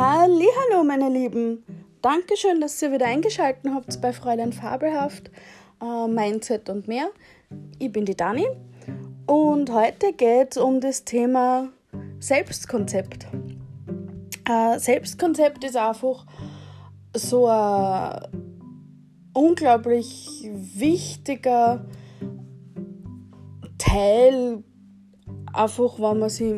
Hallo, meine Lieben. Dankeschön, dass ihr wieder eingeschaltet habt bei Fräulein Fabelhaft, äh, Mindset und mehr. Ich bin die Dani und heute geht es um das Thema Selbstkonzept. Äh, Selbstkonzept ist einfach so ein unglaublich wichtiger Teil, einfach wenn man sich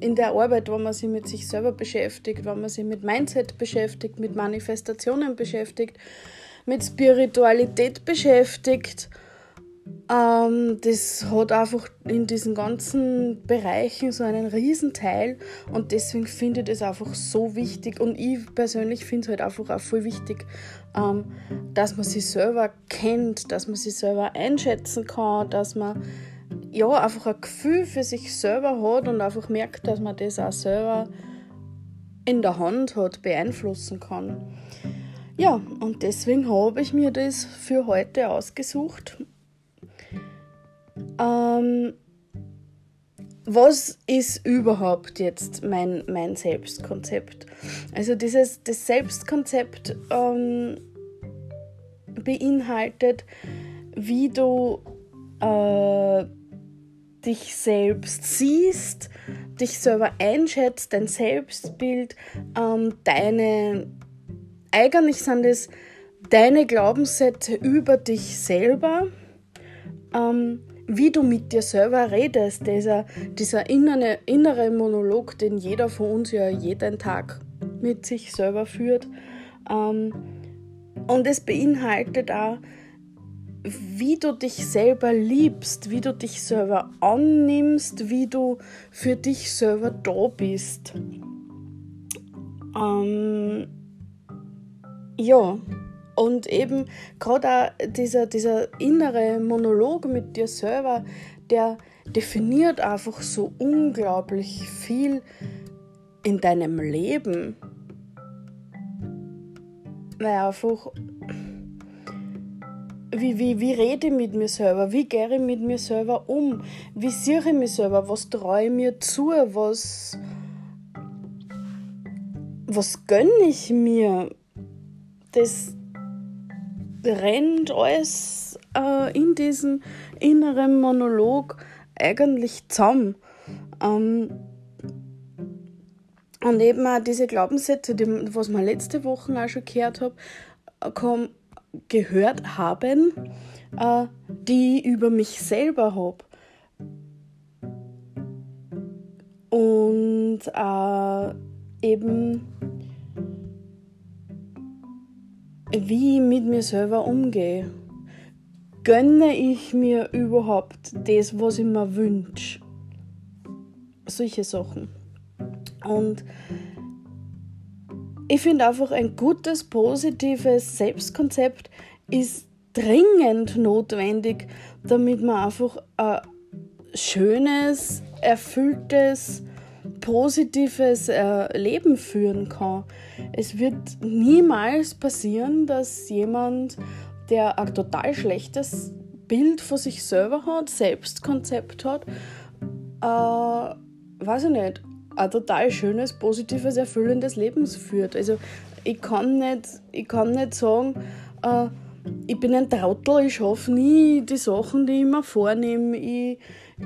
in der Arbeit, wenn man sich mit sich selber beschäftigt, wenn man sich mit Mindset beschäftigt, mit Manifestationen beschäftigt, mit Spiritualität beschäftigt. Ähm, das hat einfach in diesen ganzen Bereichen so einen Riesenteil und deswegen finde ich das einfach so wichtig und ich persönlich finde es halt einfach auch voll wichtig, ähm, dass man sich selber kennt, dass man sich selber einschätzen kann, dass man ja, einfach ein Gefühl für sich selber hat und einfach merkt, dass man das auch selber in der Hand hat, beeinflussen kann. Ja, und deswegen habe ich mir das für heute ausgesucht. Ähm, was ist überhaupt jetzt mein, mein Selbstkonzept? Also dieses das Selbstkonzept ähm, beinhaltet, wie du äh, dich selbst siehst, dich selber einschätzt, dein Selbstbild, ähm, deine, eigentlich sind es deine Glaubenssätze über dich selber, ähm, wie du mit dir selber redest, dieser, dieser innere, innere Monolog, den jeder von uns ja jeden Tag mit sich selber führt. Ähm, und es beinhaltet auch, wie du dich selber liebst, wie du dich selber annimmst, wie du für dich selber da bist. Ähm, ja, und eben gerade dieser, dieser innere Monolog mit dir selber, der definiert einfach so unglaublich viel in deinem Leben. Weil einfach wie, wie, wie rede ich mit mir selber? Wie gehe ich mit mir selber um? Wie sehe ich mich selber? Was traue ich mir zu? Was, was gönne ich mir? Das rennt alles äh, in diesem inneren Monolog eigentlich zusammen. Ähm, und eben auch diese Glaubenssätze, die, was wir letzte Woche auch schon gehört haben, kommen gehört haben, äh, die ich über mich selber habe. Und äh, eben wie ich mit mir selber umgehe. Gönne ich mir überhaupt das, was ich mir wünsche? Solche Sachen. Und ich finde einfach ein gutes, positives Selbstkonzept ist dringend notwendig, damit man einfach ein schönes, erfülltes, positives äh, Leben führen kann. Es wird niemals passieren, dass jemand, der ein total schlechtes Bild von sich selber hat, Selbstkonzept hat, äh, weiß ich nicht, ein total schönes, positives, erfüllendes Leben führt. Also ich kann nicht, ich kann nicht sagen, äh, ich bin ein Trautel, ich schaffe nie die Sachen, die ich mir vornehme. Ich,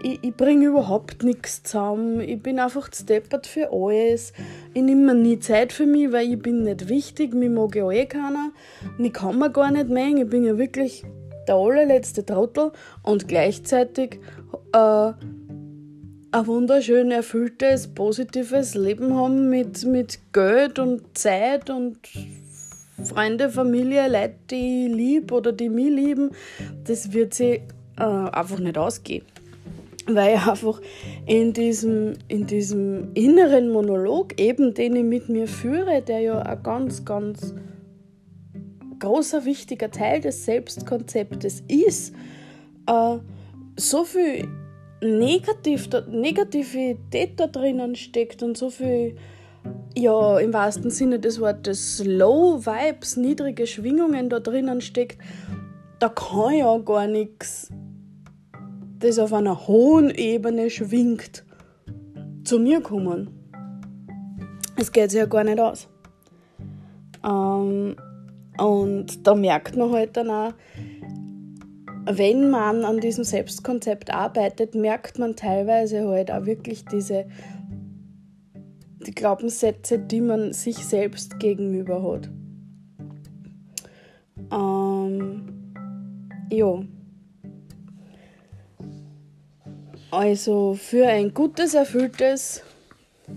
ich, ich bringe überhaupt nichts zusammen. Ich bin einfach steppert für alles. Ich nehme mir nie Zeit für mich, weil ich bin nicht wichtig. Mich mag ja eh keiner. Und ich kann mir gar nicht mengen. Ich bin ja wirklich der allerletzte Trottel. Und gleichzeitig äh, ein wunderschön erfülltes, positives Leben haben mit, mit Geld und Zeit und Freunde, Familie, Leute, die ich liebe oder die mich lieben, das wird sie äh, einfach nicht ausgehen. Weil ich einfach in diesem, in diesem inneren Monolog, eben den ich mit mir führe, der ja ein ganz, ganz großer, wichtiger Teil des Selbstkonzeptes ist, äh, so viel Negativ, Negativität da drinnen steckt und so viel, ja, im wahrsten Sinne des Wortes, Low Vibes, niedrige Schwingungen da drinnen steckt, da kann ja gar nichts, das auf einer hohen Ebene schwingt, zu mir kommen. es geht sich ja gar nicht aus. Ähm, und da merkt man halt dann auch, wenn man an diesem Selbstkonzept arbeitet, merkt man teilweise halt auch wirklich diese die Glaubenssätze, die man sich selbst gegenüber hat. Ähm, ja. Also für ein gutes, erfülltes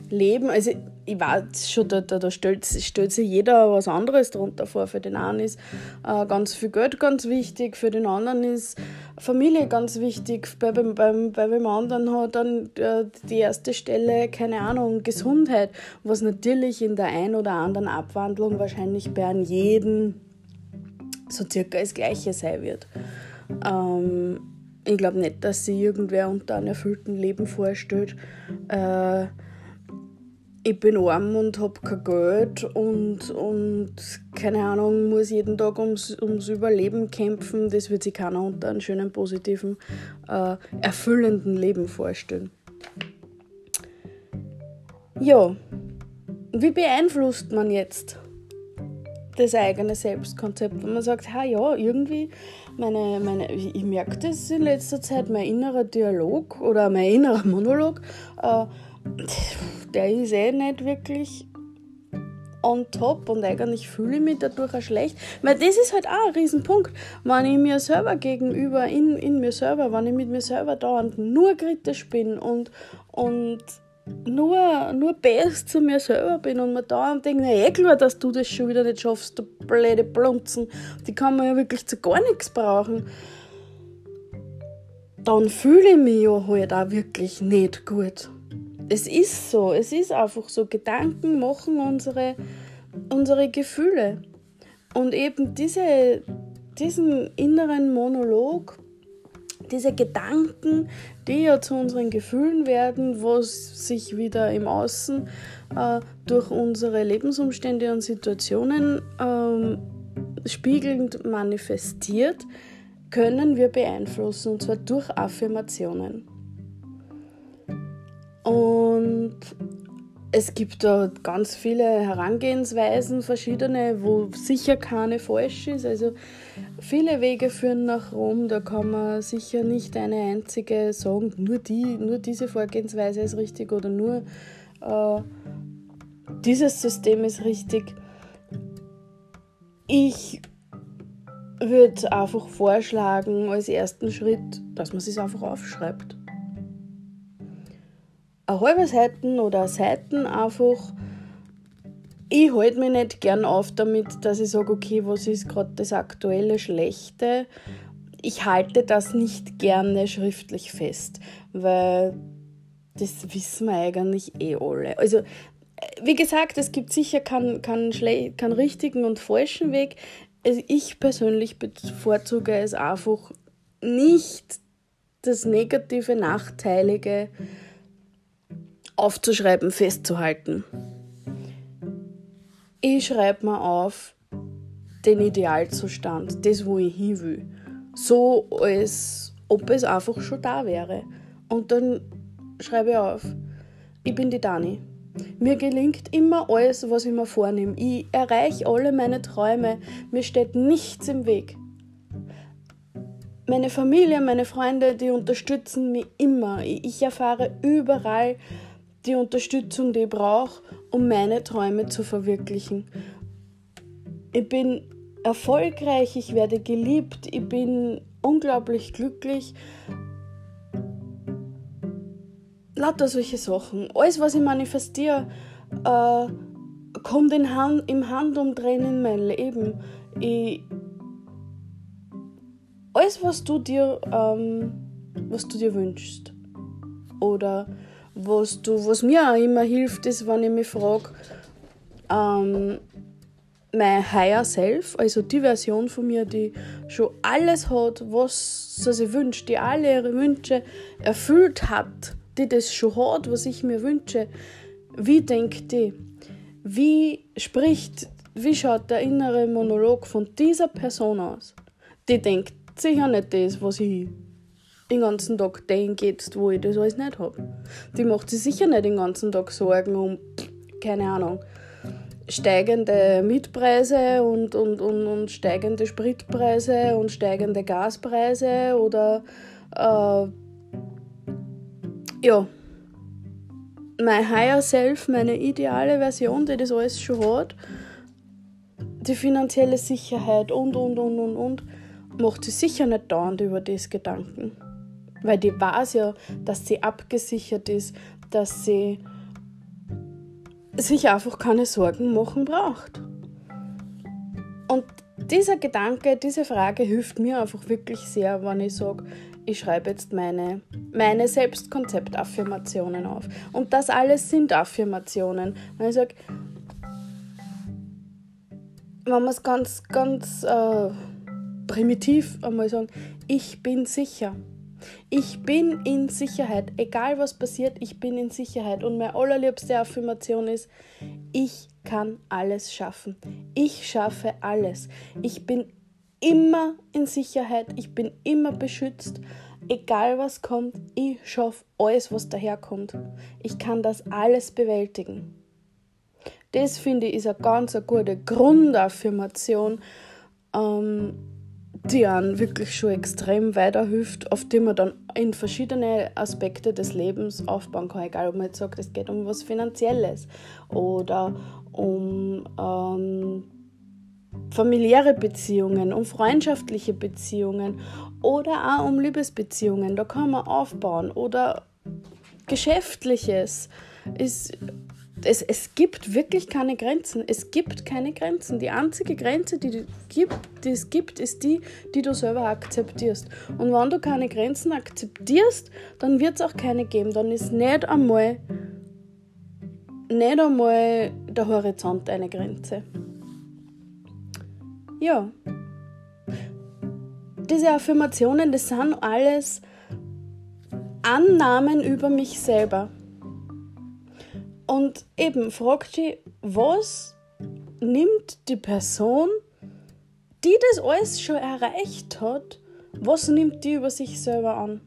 Leben, also ich weiß schon, da, da, da stellt, stellt sich jeder was anderes darunter vor. Für den einen ist äh, ganz viel Geld ganz wichtig, für den anderen ist Familie ganz wichtig, bei, bei, bei, bei dem anderen hat dann äh, die erste Stelle, keine Ahnung, Gesundheit, was natürlich in der ein oder anderen Abwandlung wahrscheinlich bei einem jeden so circa das Gleiche sein wird. Ähm, ich glaube nicht, dass sich irgendwer unter einem erfüllten Leben vorstellt. Äh, ich bin arm und habe kein Geld und, und keine Ahnung, muss jeden Tag ums, ums Überleben kämpfen. Das wird sich keiner unter einem schönen, positiven, äh, erfüllenden Leben vorstellen. Ja, wie beeinflusst man jetzt das eigene Selbstkonzept, wenn man sagt, ha ja, irgendwie, meine, meine, ich merke das in letzter Zeit, mein innerer Dialog oder mein innerer Monolog, äh, der ist eh nicht wirklich on top und eigentlich fühle ich mich dadurch auch schlecht. Weil das ist halt auch ein Riesenpunkt. Wenn ich mir selber gegenüber, in, in mir selber, wenn ich mit mir selber dauernd nur kritisch bin und, und nur, nur best zu mir selber bin und mir dauernd denke, na eh klar, dass du das schon wieder nicht schaffst, du blöde Blunzen, die kann man ja wirklich zu gar nichts brauchen. Dann fühle ich mich ja halt auch wirklich nicht gut es ist so, es ist einfach so. Gedanken machen unsere, unsere Gefühle. Und eben diese, diesen inneren Monolog, diese Gedanken, die ja zu unseren Gefühlen werden, was sich wieder im Außen äh, durch unsere Lebensumstände und Situationen äh, spiegelnd manifestiert, können wir beeinflussen, und zwar durch Affirmationen. Und es gibt da ganz viele Herangehensweisen, verschiedene, wo sicher keine falsch ist. Also viele Wege führen nach Rom, da kann man sicher nicht eine einzige sagen, nur, die, nur diese Vorgehensweise ist richtig oder nur äh, dieses System ist richtig. Ich würde einfach vorschlagen, als ersten Schritt, dass man es einfach aufschreibt eine halbe Seiten oder Seiten einfach. Ich halte mich nicht gern auf damit, dass ich sage, okay, was ist gerade das aktuelle Schlechte. Ich halte das nicht gerne schriftlich fest, weil das wissen wir eigentlich eh alle. Also, wie gesagt, es gibt sicher keinen, keinen, keinen richtigen und falschen Weg. Also ich persönlich bevorzuge es einfach nicht das Negative, Nachteilige aufzuschreiben, festzuhalten. Ich schreibe mir auf den Idealzustand, das, wo ich hin will. So, als ob es einfach schon da wäre. Und dann schreibe ich auf, ich bin die Dani. Mir gelingt immer alles, was ich mir vornehme. Ich erreiche alle meine Träume. Mir steht nichts im Weg. Meine Familie, meine Freunde, die unterstützen mich immer. Ich erfahre überall die Unterstützung, die ich brauche, um meine Träume zu verwirklichen. Ich bin erfolgreich, ich werde geliebt, ich bin unglaublich glücklich. Lauter solche Sachen. Alles, was ich manifestiere, äh, kommt in Hand, im Handumdrehen in mein Leben. Ich, alles, was du dir, ähm, was du dir wünschst. Oder was, du, was mir auch immer hilft, ist, wenn ich mich frage, ähm, mein Higher Self, also die Version von mir, die schon alles hat, was sie sich wünscht, die alle ihre Wünsche erfüllt hat, die das schon hat, was ich mir wünsche, wie denkt die? Wie spricht, wie schaut der innere Monolog von dieser Person aus? Die denkt sicher nicht das, was ich den ganzen Tag denke, jetzt, wo ich das alles nicht habe. Die macht sich sicher nicht den ganzen Tag Sorgen um keine Ahnung, steigende Mietpreise und, und, und, und steigende Spritpreise und steigende Gaspreise oder äh, ja, mein Higher Self, meine ideale Version, die das alles schon hat, die finanzielle Sicherheit und, und, und, und, und, macht sie sicher nicht dauernd über das Gedanken. Weil die weiß ja, dass sie abgesichert ist, dass sie sich einfach keine Sorgen machen braucht. Und dieser Gedanke, diese Frage hilft mir einfach wirklich sehr, wenn ich sage, ich schreibe jetzt meine, meine Selbstkonzept-Affirmationen auf. Und das alles sind Affirmationen. Wenn ich sage, wenn wir es ganz, ganz äh, primitiv einmal sagen, ich bin sicher. Ich bin in Sicherheit. Egal was passiert, ich bin in Sicherheit. Und meine allerliebste Affirmation ist, ich kann alles schaffen. Ich schaffe alles. Ich bin immer in Sicherheit. Ich bin immer beschützt. Egal was kommt, ich schaffe alles, was daherkommt. Ich kann das alles bewältigen. Das finde ich ist eine ganz eine gute Grundaffirmation. Ähm, die einen wirklich schon extrem weiterhilft, auf die man dann in verschiedene Aspekte des Lebens aufbauen kann. Egal, ob man jetzt sagt, es geht um was Finanzielles oder um ähm, familiäre Beziehungen, um freundschaftliche Beziehungen oder auch um Liebesbeziehungen. Da kann man aufbauen oder Geschäftliches. Ist es, es gibt wirklich keine Grenzen. Es gibt keine Grenzen. Die einzige Grenze, die, gibt, die es gibt, ist die, die du selber akzeptierst. Und wenn du keine Grenzen akzeptierst, dann wird es auch keine geben. Dann ist nicht einmal, nicht einmal der Horizont eine Grenze. Ja. Diese Affirmationen, das sind alles Annahmen über mich selber. Und eben fragt sie, was nimmt die Person, die das alles schon erreicht hat, was nimmt die über sich selber an?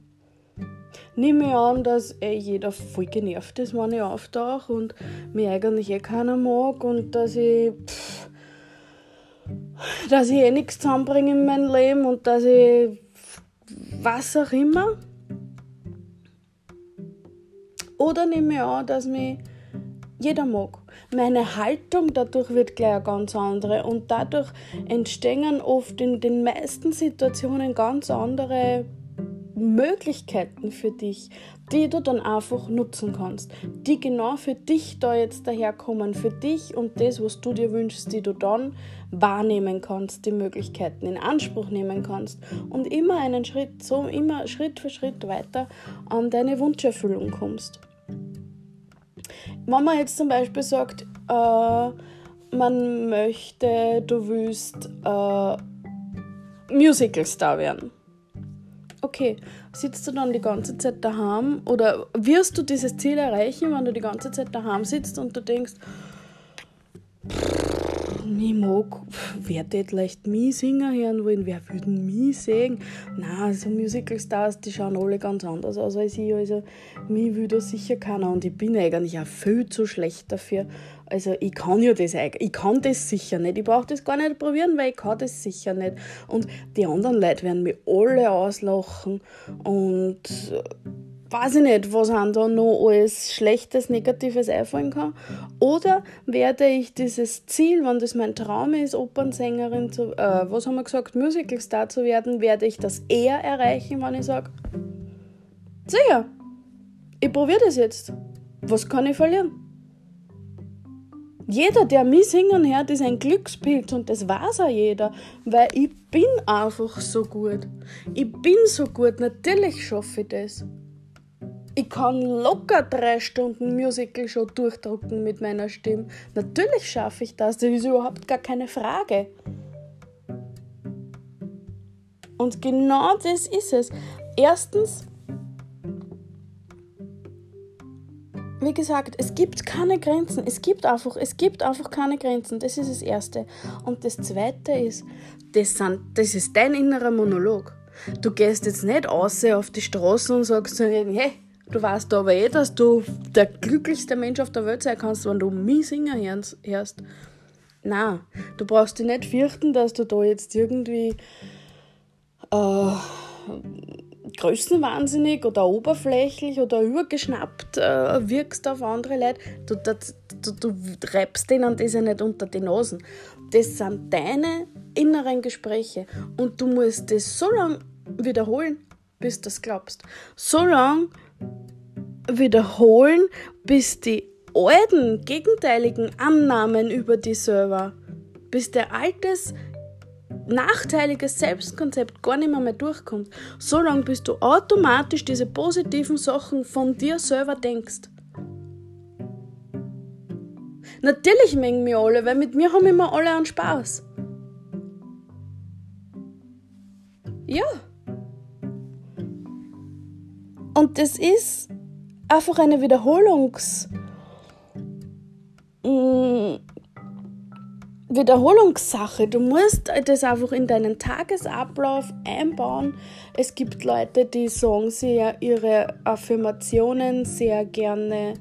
Nehme ich an, dass eh jeder voll genervt ist, wenn ich auftauche und mich eigentlich eh keiner mag und dass ich, pff, dass ich eh nichts zusammenbringe in meinem Leben und dass ich was auch immer. Oder nehme ich an, dass mich jeder mag. Meine Haltung dadurch wird gleich eine ganz andere und dadurch entstehen oft in den meisten Situationen ganz andere Möglichkeiten für dich, die du dann einfach nutzen kannst, die genau für dich da jetzt daherkommen, für dich und das, was du dir wünschst, die du dann wahrnehmen kannst, die Möglichkeiten in Anspruch nehmen kannst und immer einen Schritt, so immer Schritt für Schritt weiter an deine Wunscherfüllung kommst. Wenn man jetzt zum Beispiel sagt, äh, man möchte, du willst äh, Musicalstar werden. Okay, sitzt du dann die ganze Zeit daheim oder wirst du dieses Ziel erreichen, wenn du die ganze Zeit daheim sitzt und du denkst, ich mag, wer tät leicht mich singen hören wollen, wer würde mich sehen? Na, so Musicalstars, die schauen alle ganz anders aus als ich, also mich will da sicher keiner und ich bin eigentlich auch viel zu schlecht dafür. Also ich kann ja das ich kann das sicher nicht. Ich brauche das gar nicht probieren, weil ich kann das sicher nicht. Und die anderen Leute werden mich alle auslachen und weiß ich nicht, was einem da noch alles Schlechtes, Negatives einfallen kann. Oder werde ich dieses Ziel, wenn das mein Traum ist, Opernsängerin zu, äh, was haben wir gesagt, Musicalstar zu werden, werde ich das eher erreichen, wenn ich sage, sicher, ich probiere das jetzt. Was kann ich verlieren? Jeder, der mich singen hört, ist ein Glückspilz und das weiß auch jeder, weil ich bin einfach so gut. Ich bin so gut, natürlich schaffe ich das. Ich kann locker drei Stunden Musical schon durchdrucken mit meiner Stimme. Natürlich schaffe ich das, das ist überhaupt gar keine Frage. Und genau das ist es. Erstens, wie gesagt, es gibt keine Grenzen. Es gibt einfach, es gibt einfach keine Grenzen. Das ist das Erste. Und das Zweite ist, das, sind, das ist dein innerer Monolog. Du gehst jetzt nicht aus auf die Straße und sagst so, hey, Du weißt aber eh, dass du der glücklichste Mensch auf der Welt sein kannst, wenn du mich singen hörst. Na, du brauchst dich nicht fürchten, dass du da jetzt irgendwie äh, größenwahnsinnig oder oberflächlich oder übergeschnappt äh, wirkst auf andere Leute. Du, das, du, du reibst denen das ja nicht unter die Nasen. Das sind deine inneren Gespräche und du musst das so lange wiederholen, bis du das glaubst. So lange wiederholen, bis die alten, gegenteiligen Annahmen über die selber, bis der altes, nachteiliges Selbstkonzept gar nicht mehr, mehr durchkommt. So lange, bis du automatisch diese positiven Sachen von dir selber denkst. Natürlich mengen wir alle, weil mit mir haben immer alle einen Spaß. Ja. Und das ist einfach eine Wiederholungs. Mm, Wiederholungssache. Du musst das einfach in deinen Tagesablauf einbauen. Es gibt Leute, die sagen sie ihre Affirmationen sehr gerne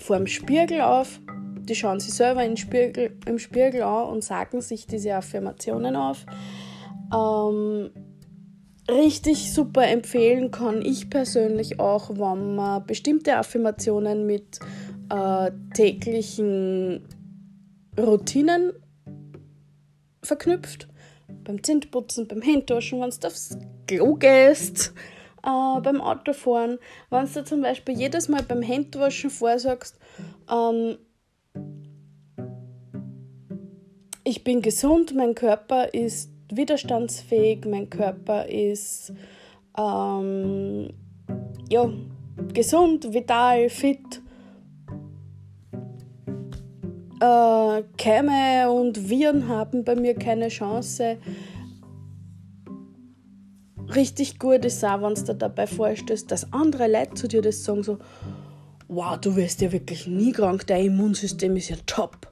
vor dem Spiegel auf. Die schauen sich selber im Spiegel, im Spiegel an und sagen sich diese Affirmationen auf. Ähm, richtig super empfehlen kann ich persönlich auch, wenn man bestimmte Affirmationen mit äh, täglichen Routinen verknüpft. Beim Zintputzen, beim Händewaschen, wenn du aufs Klo gehst, äh, beim Autofahren. Wenn du zum Beispiel jedes Mal beim Händewaschen vorsagst, ähm, ich bin gesund, mein Körper ist widerstandsfähig, mein Körper ist ähm, ja, gesund, vital, fit. Äh, Keime und Viren haben bei mir keine Chance. Richtig gut ist auch, wenn du dabei vorstellst, dass andere Leute zu dir das sagen, so, wow, du wirst ja wirklich nie krank, dein Immunsystem ist ja top.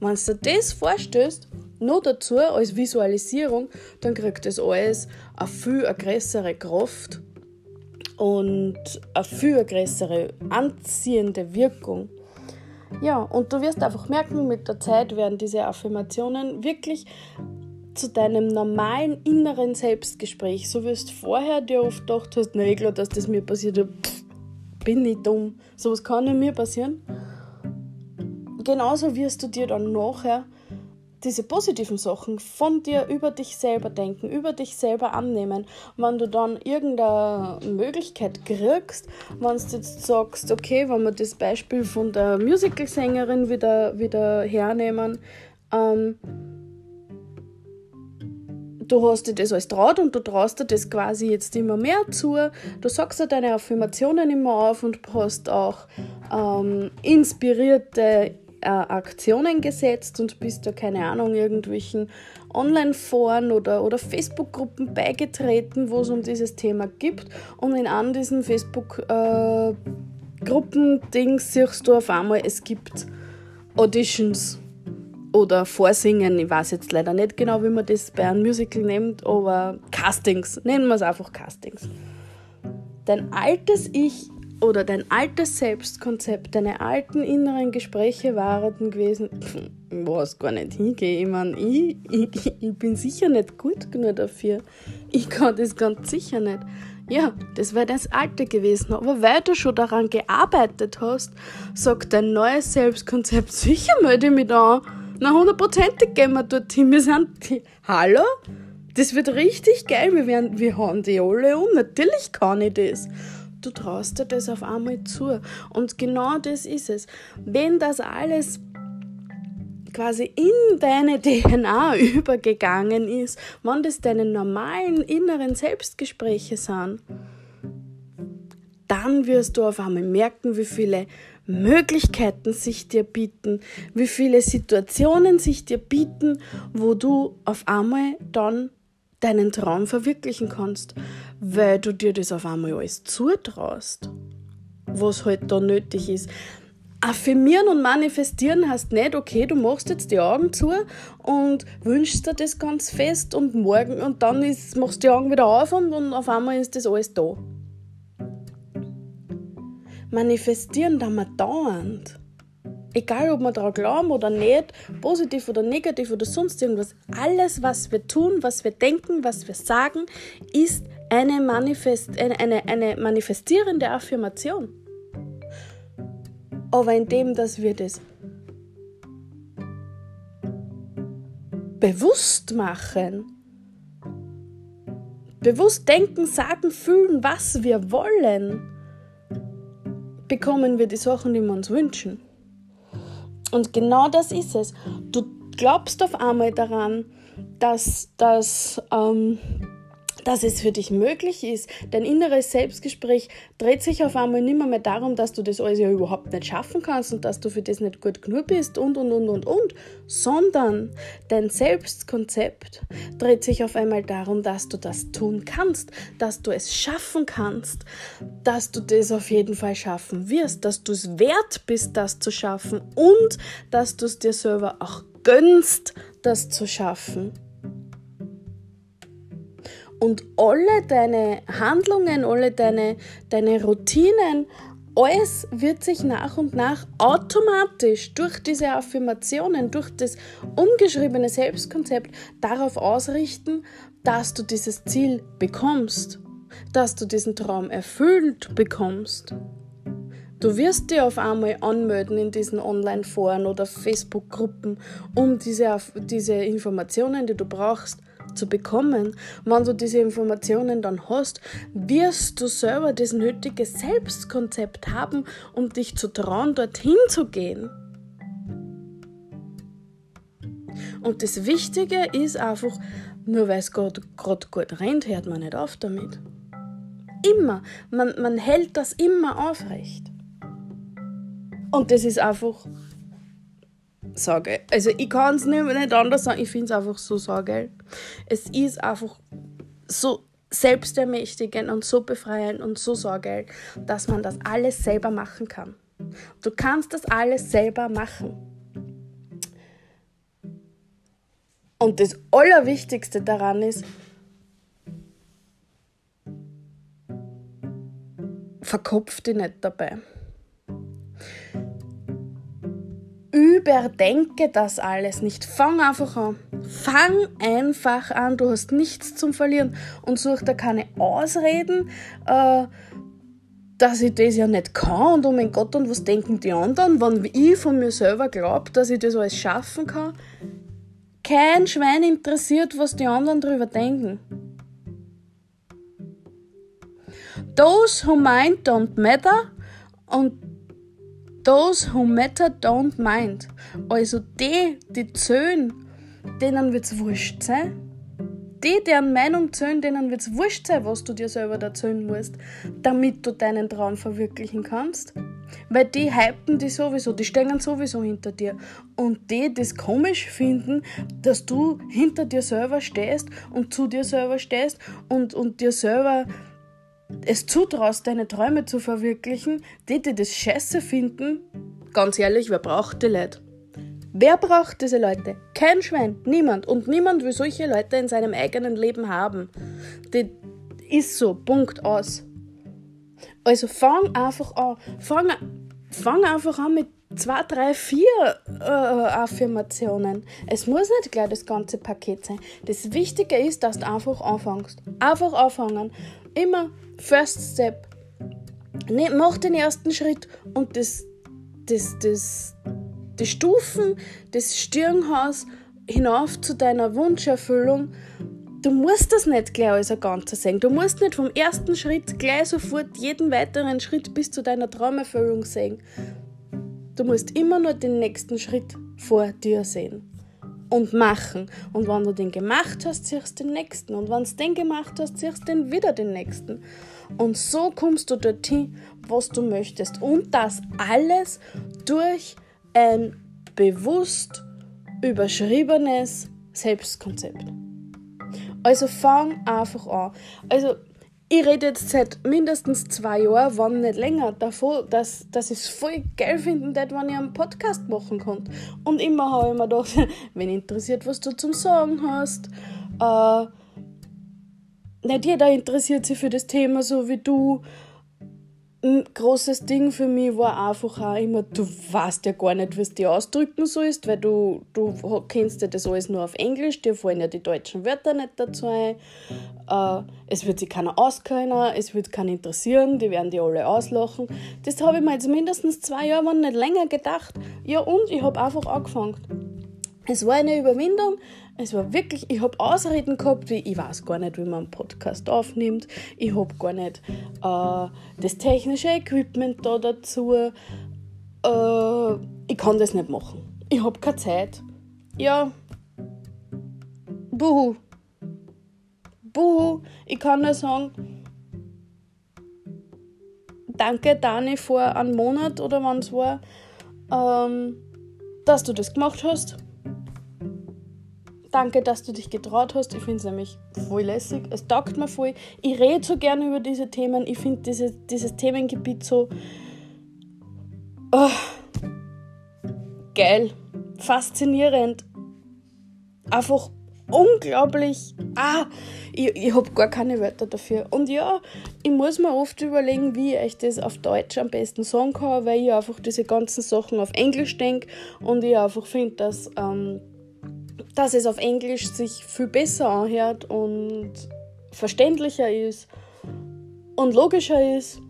Wenn du dir das vorstellst, noch dazu als Visualisierung, dann kriegt das alles eine viel größere Kraft und eine viel größere anziehende Wirkung. Ja, und du wirst einfach merken, mit der Zeit werden diese Affirmationen wirklich zu deinem normalen inneren Selbstgespräch. So wirst vorher dir oft gedacht hast, na klar, dass das mir passiert, Pff, bin ich dumm. Sowas kann nicht mir passieren. Genauso wirst du dir dann nachher diese positiven Sachen von dir über dich selber denken, über dich selber annehmen. Wenn du dann irgendeine Möglichkeit kriegst, wenn du jetzt sagst, okay, wenn wir das Beispiel von der Musicalsängerin wieder, wieder hernehmen, ähm, du hast dir das alles traut und du traust dir das quasi jetzt immer mehr zu. Du sagst dir deine Affirmationen immer auf und hast auch ähm, inspirierte äh, Aktionen gesetzt und bist da, keine Ahnung, irgendwelchen Online-Foren oder, oder Facebook-Gruppen beigetreten, wo es um dieses Thema gibt. Und in einem diesen Facebook-Gruppen-Dings äh, siehst du auf einmal, es gibt Auditions oder Vorsingen. Ich weiß jetzt leider nicht genau, wie man das bei einem Musical nennt, aber Castings. Nennen wir es einfach Castings. Dein altes Ich oder dein altes Selbstkonzept, deine alten inneren Gespräche waren gewesen, ich weiß gar nicht hingehen. Ich meine, ich, ich, ich bin sicher nicht gut genug dafür. Ich kann das ganz sicher nicht. Ja, das wäre das Alte gewesen. Aber weil du schon daran gearbeitet hast, sagt dein neues Selbstkonzept, sicher melde ich mich an. Na, hundertprozentig gehen wir dorthin. Wir sind die. Hallo? Das wird richtig geil. Wir, werden, wir haben die alle um. Natürlich kann ich das du traust dir das auf einmal zu. Und genau das ist es. Wenn das alles quasi in deine DNA übergegangen ist, wenn das deine normalen inneren Selbstgespräche sind, dann wirst du auf einmal merken, wie viele Möglichkeiten sich dir bieten, wie viele Situationen sich dir bieten, wo du auf einmal dann deinen Traum verwirklichen kannst, weil du dir das auf einmal alles zutraust, was halt da nötig ist. Affirmieren und manifestieren heißt nicht, okay, du machst jetzt die Augen zu und wünschst dir das ganz fest und morgen und dann ist, machst du die Augen wieder auf und, und auf einmal ist das alles da. manifestieren da wir dauernd. Egal, ob wir daran glauben oder nicht, positiv oder negativ oder sonst irgendwas, alles, was wir tun, was wir denken, was wir sagen, ist eine, Manifest, eine, eine, manifestierende Affirmation. Aber indem, dass wir das bewusst machen, bewusst denken, sagen, fühlen, was wir wollen, bekommen wir die Sachen, die wir uns wünschen. Und genau das ist es. Du glaubst auf einmal daran, dass, dass ähm, dass es für dich möglich ist. Dein inneres Selbstgespräch dreht sich auf einmal nicht mehr, darum, dass du das alles ja überhaupt nicht schaffen kannst und dass du für das nicht gut genug bist und und und und und, sondern dein Selbstkonzept dreht sich auf einmal darum, dass du das tun kannst, dass du es schaffen kannst, dass du das auf jeden Fall schaffen wirst, dass du es wert bist, das zu schaffen und dass du es dir selber auch gönnst, das zu schaffen. Und alle deine Handlungen, alle deine, deine Routinen, alles wird sich nach und nach automatisch durch diese Affirmationen, durch das umgeschriebene Selbstkonzept darauf ausrichten, dass du dieses Ziel bekommst, dass du diesen Traum erfüllt bekommst. Du wirst dir auf einmal anmelden in diesen Online-Foren oder Facebook-Gruppen, um diese, diese Informationen, die du brauchst, zu bekommen. Wenn du diese Informationen dann hast, wirst du selber das nötige Selbstkonzept haben, um dich zu trauen, dorthin zu gehen. Und das Wichtige ist einfach, nur weil es gerade gut rennt, hört man nicht auf damit. Immer. Man, man hält das immer aufrecht. Und das ist einfach sage. Also ich kann es nicht, nicht anders sagen, ich finde es einfach so saugeil. Es ist einfach so selbstermächtigend und so befreiend und so saugeil, dass man das alles selber machen kann. Du kannst das alles selber machen. Und das Allerwichtigste daran ist, verkopf dich nicht dabei. Überdenke das alles nicht. Fang einfach an. Fang einfach an. Du hast nichts zum Verlieren und such da keine Ausreden, äh, dass ich das ja nicht kann und oh mein Gott, und was denken die anderen, wenn ich von mir selber glaube, dass ich das alles schaffen kann. Kein Schwein interessiert, was die anderen darüber denken. Those who mind don't matter und Those who matter don't mind. Also die, die zählen, denen wird's wurscht sein. Die, deren Meinung zählen, denen wird's wurscht sein, was du dir selber erzählen musst, damit du deinen Traum verwirklichen kannst. Weil die hypen die sowieso, die stehen sowieso hinter dir. Und die, die es komisch finden, dass du hinter dir selber stehst und zu dir selber stehst und, und dir selber es zutraust, deine Träume zu verwirklichen, die, die das scheiße finden, ganz ehrlich, wer braucht die Leute? Wer braucht diese Leute? Kein Schwein, niemand. Und niemand will solche Leute in seinem eigenen Leben haben. Die ist so, Punkt aus. Also fang einfach an. Fang, fang einfach an mit zwei, drei, vier äh, Affirmationen. Es muss nicht gleich das ganze Paket sein. Das Wichtige ist, dass du einfach anfängst. Einfach anfangen. Immer First Step. Ne, mach den ersten Schritt und das, das, das, die Stufen des Stirnhaus hinauf zu deiner Wunscherfüllung. Du musst das nicht gleich als ein Ganzes sehen. Du musst nicht vom ersten Schritt gleich sofort jeden weiteren Schritt bis zu deiner Traumerfüllung sehen. Du musst immer nur den nächsten Schritt vor dir sehen und machen. Und wenn du den gemacht hast, siehst du den nächsten. Und wenn du den gemacht hast, siehst du den wieder den nächsten. Und so kommst du dorthin, was du möchtest. Und das alles durch ein bewusst überschriebenes Selbstkonzept. Also fang einfach an. Also ich rede jetzt seit mindestens zwei Jahren, wenn nicht länger, davon, dass, dass ich es voll geil finden würde, wenn ich einen Podcast machen könnte. Und immer habe ich mir gedacht, wenn interessiert, was du zum Sagen hast. Äh, nicht jeder interessiert sich für das Thema so wie du. Ein großes Ding für mich war einfach auch immer, du weißt ja gar nicht, es dir ausdrücken sollst, weil du, du kennst ja das alles nur auf Englisch, dir fallen ja die deutschen Wörter nicht dazu ein. Äh, es wird sich keiner auskennen, es wird keinen interessieren, die werden die alle auslachen. Das habe ich mir jetzt mindestens zwei Jahre, wenn nicht länger gedacht. Ja und, ich habe einfach angefangen. Es war eine Überwindung, es war wirklich, ich habe Ausreden gehabt, wie ich weiß gar nicht, wie man einen Podcast aufnimmt. Ich habe gar nicht äh, das technische Equipment da dazu. Äh, ich kann das nicht machen. Ich habe keine Zeit. Ja. Buhu. Buhu. Ich kann nur sagen, danke Dani vor einem Monat oder wann es war, ähm, dass du das gemacht hast. Danke, dass du dich getraut hast. Ich finde es nämlich voll lässig. Es taugt mir voll. Ich rede so gerne über diese Themen. Ich finde diese, dieses Themengebiet so oh, geil, faszinierend, einfach unglaublich. Ah, ich, ich habe gar keine Wörter dafür. Und ja, ich muss mir oft überlegen, wie ich das auf Deutsch am besten sagen kann, weil ich einfach diese ganzen Sachen auf Englisch denke und ich einfach finde, dass. Ähm, dass es auf Englisch sich viel besser anhört und verständlicher ist und logischer ist,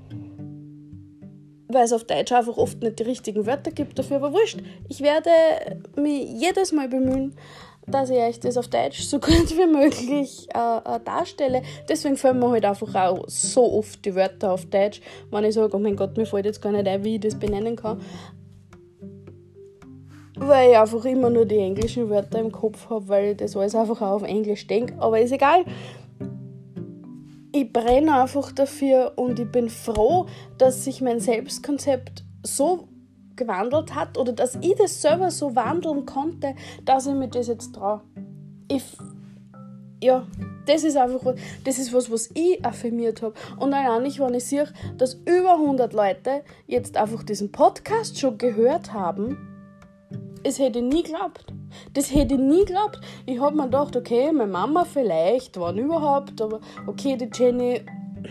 weil es auf Deutsch einfach oft nicht die richtigen Wörter gibt dafür. Aber wurscht, ich werde mich jedes Mal bemühen, dass ich euch das auf Deutsch so gut wie möglich äh, äh, darstelle. Deswegen fallen mir halt einfach auch so oft die Wörter auf Deutsch, wenn ich sage, oh mein Gott, mir fällt jetzt gar nicht ein, wie ich das benennen kann weil ich einfach immer nur die englischen Wörter im Kopf habe, weil ich das alles einfach auch auf Englisch denke. Aber ist egal. Ich brenne einfach dafür und ich bin froh, dass sich mein Selbstkonzept so gewandelt hat oder dass ich das selber so wandeln konnte, dass ich mir das jetzt traue. Ich, ja, das ist einfach das ist was, was ich affirmiert habe. Und allein nicht, wenn ich sehe, dass über 100 Leute jetzt einfach diesen Podcast schon gehört haben, es hätte nie geglaubt. Das hätte nie geglaubt. Ich habe mir gedacht, okay, meine Mama vielleicht, wann überhaupt, aber okay, die Jenny,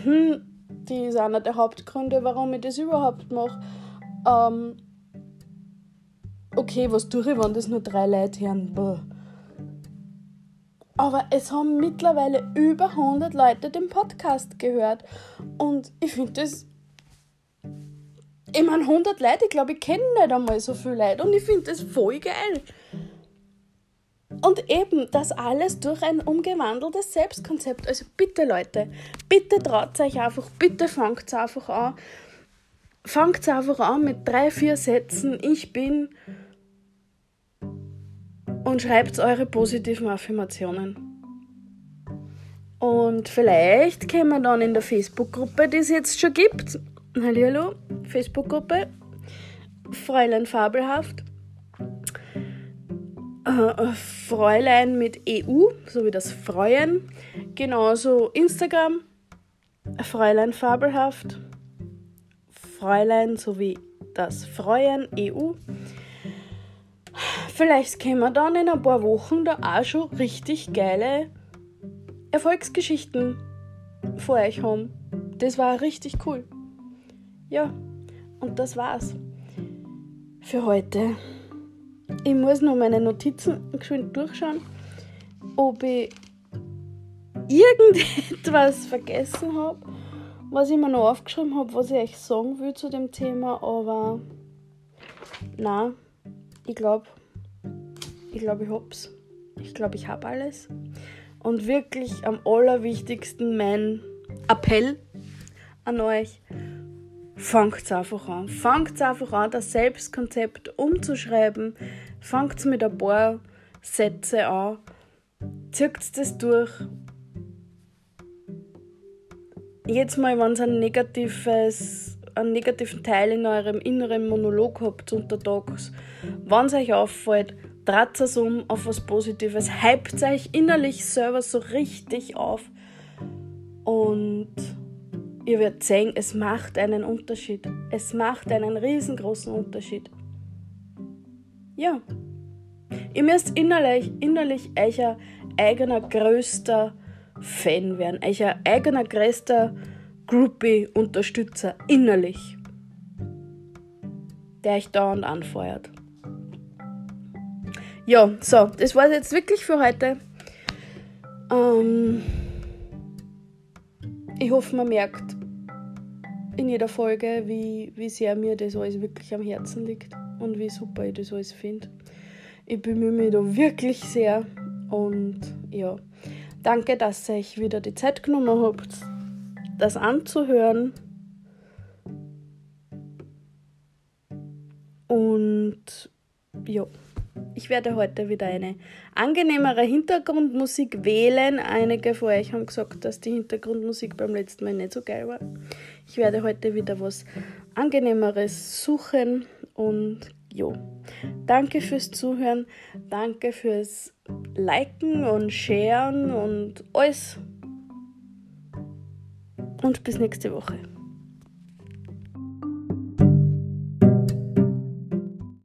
hm, die ist einer der Hauptgründe, warum ich das überhaupt mache. Ähm, okay, was tue ich, wenn das nur drei Leute hören? Boah. Aber es haben mittlerweile über 100 Leute den Podcast gehört. Und ich finde das ich meine, 100 Leute, ich glaube, ich kenne nicht einmal so viele Leute und ich finde das voll geil. Und eben das alles durch ein umgewandeltes Selbstkonzept. Also bitte Leute, bitte traut euch einfach, bitte fangt einfach an. Fangt einfach an mit drei, vier Sätzen. Ich bin und schreibt eure positiven Affirmationen. Und vielleicht können wir dann in der Facebook-Gruppe, die es jetzt schon gibt, Hallo, Facebook-Gruppe Fräulein Fabelhaft. Äh, Fräulein mit EU, so wie das Freuen. Genauso Instagram Fräulein Fabelhaft. Fräulein sowie das Freuen EU. Vielleicht können wir dann in ein paar Wochen da auch schon richtig geile Erfolgsgeschichten vor euch haben. Das war richtig cool. Ja, und das war's für heute. Ich muss noch meine Notizen geschwind durchschauen, ob ich irgendetwas vergessen habe, was ich mir noch aufgeschrieben habe, was ich euch sagen will zu dem Thema, aber na, ich glaube, ich glaube, ich hab's. Ich glaube, ich habe alles. Und wirklich am allerwichtigsten mein Appell an euch fangt einfach an. Fangt einfach an, das Selbstkonzept umzuschreiben. Fangt mit ein paar Sätze an. Zieht das durch. Jetzt mal, wenn ihr ein negatives, einen negativen Teil in eurem inneren Monolog habt untertags, wenn es euch auffällt, dreht es um auf was Positives, hypt euch innerlich selber so richtig auf und Ihr werdet sehen, es macht einen Unterschied. Es macht einen riesengroßen Unterschied. Ja. Ihr müsst innerlich, innerlich euer eigener größter Fan werden, euer eigener größter Groupie-Unterstützer innerlich, der euch dauernd anfeuert. Ja, so, das war es jetzt wirklich für heute. Ähm, ich hoffe, man merkt in jeder Folge, wie, wie sehr mir das alles wirklich am Herzen liegt und wie super ich das alles finde. Ich bemühe mich da wirklich sehr und ja, danke, dass ihr euch wieder die Zeit genommen habt, das anzuhören. Und ja, ich werde heute wieder eine angenehmere Hintergrundmusik wählen. Einige von euch haben gesagt, dass die Hintergrundmusik beim letzten Mal nicht so geil war. Ich werde heute wieder was angenehmeres suchen und jo. Danke fürs Zuhören, danke fürs Liken und Sharen und alles. Und bis nächste Woche.